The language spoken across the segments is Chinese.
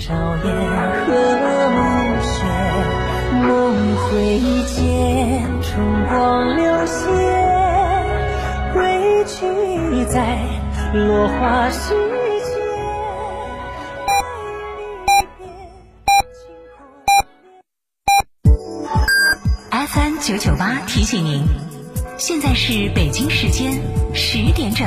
朝烟和暮雪，梦回见，春光流泻，归去，在落花时节。FM 九九八提醒您，现在是北京时间十点整。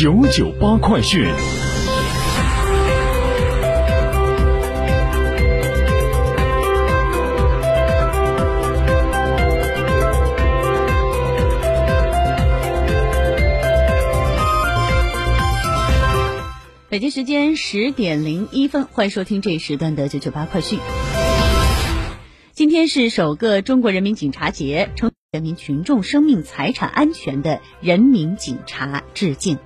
九九八快讯。北京时间十点零一分，欢迎收听这一时段的九九八快讯。今天是首个中国人民警察节，称人民群众生命财产安全的人民警察致敬。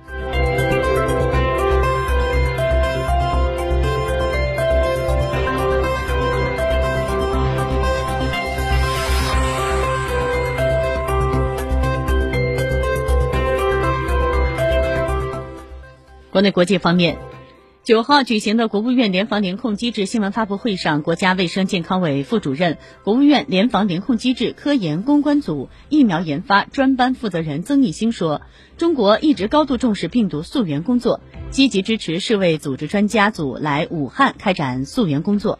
国内国际方面，九号举行的国务院联防联控机制新闻发布会上，国家卫生健康委副主任、国务院联防联控机制科研攻关组疫苗研发专班负责人曾益兴说：“中国一直高度重视病毒溯源工作，积极支持世卫组织专家组来武汉开展溯源工作。”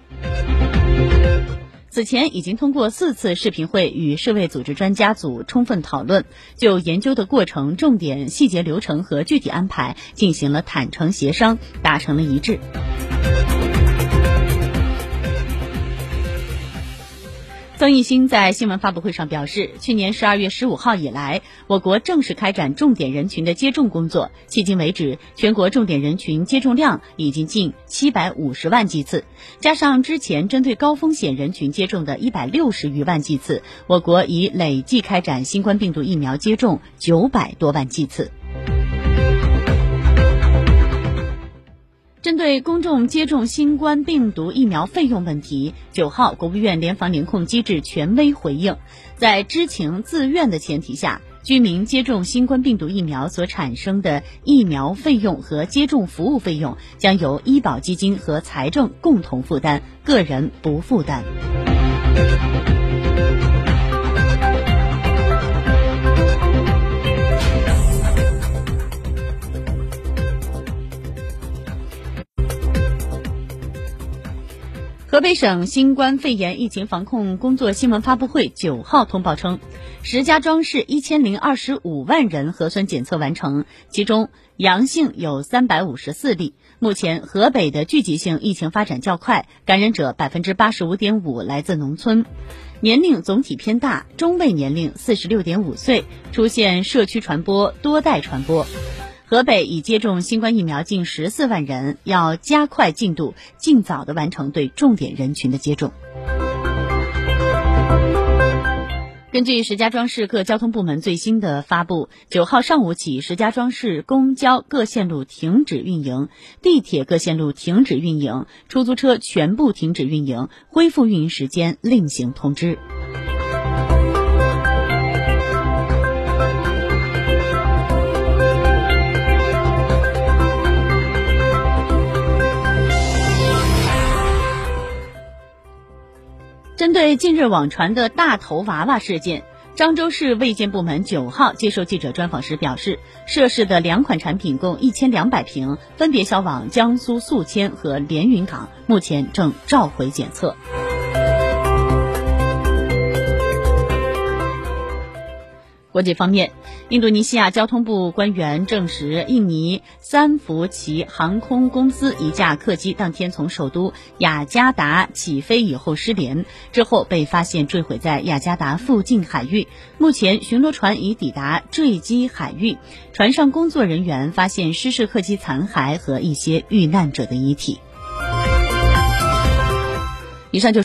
此前已经通过四次视频会与世卫组织专家组充分讨论，就研究的过程、重点、细节流程和具体安排进行了坦诚协商，达成了一致。曾益兴在新闻发布会上表示，去年十二月十五号以来，我国正式开展重点人群的接种工作。迄今为止，全国重点人群接种量已经近七百五十万剂次，加上之前针对高风险人群接种的一百六十余万剂次，我国已累计开展新冠病毒疫苗接种九百多万剂次。针对公众接种新冠病毒疫苗费用问题，九号，国务院联防联控机制权威回应，在知情自愿的前提下，居民接种新冠病毒疫苗所产生的疫苗费用和接种服务费用将由医保基金和财政共同负担，个人不负担。河北省新冠肺炎疫情防控工作新闻发布会九号通报称，石家庄市一千零二十五万人核酸检测完成，其中阳性有三百五十四例。目前，河北的聚集性疫情发展较快，感染者百分之八十五点五来自农村，年龄总体偏大，中位年龄四十六点五岁，出现社区传播、多代传播。河北已接种新冠疫苗近十四万人，要加快进度，尽早的完成对重点人群的接种。根据石家庄市各交通部门最新的发布，九号上午起，石家庄市公交各线路停止运营，地铁各线路停止运营，出租车全部停止运营，恢复运营时间另行通知。对近日网传的大头娃娃事件，漳州市卫健部门九号接受记者专访时表示，涉事的两款产品共一千两百瓶，分别销往江苏宿迁和连云港，目前正召回检测。国际方面，印度尼西亚交通部官员证实，印尼三福奇航空公司一架客机当天从首都雅加达起飞以后失联，之后被发现坠毁在雅加达附近海域。目前，巡逻船已抵达坠机海域，船上工作人员发现失事客机残骸和一些遇难者的遗体。以上就是。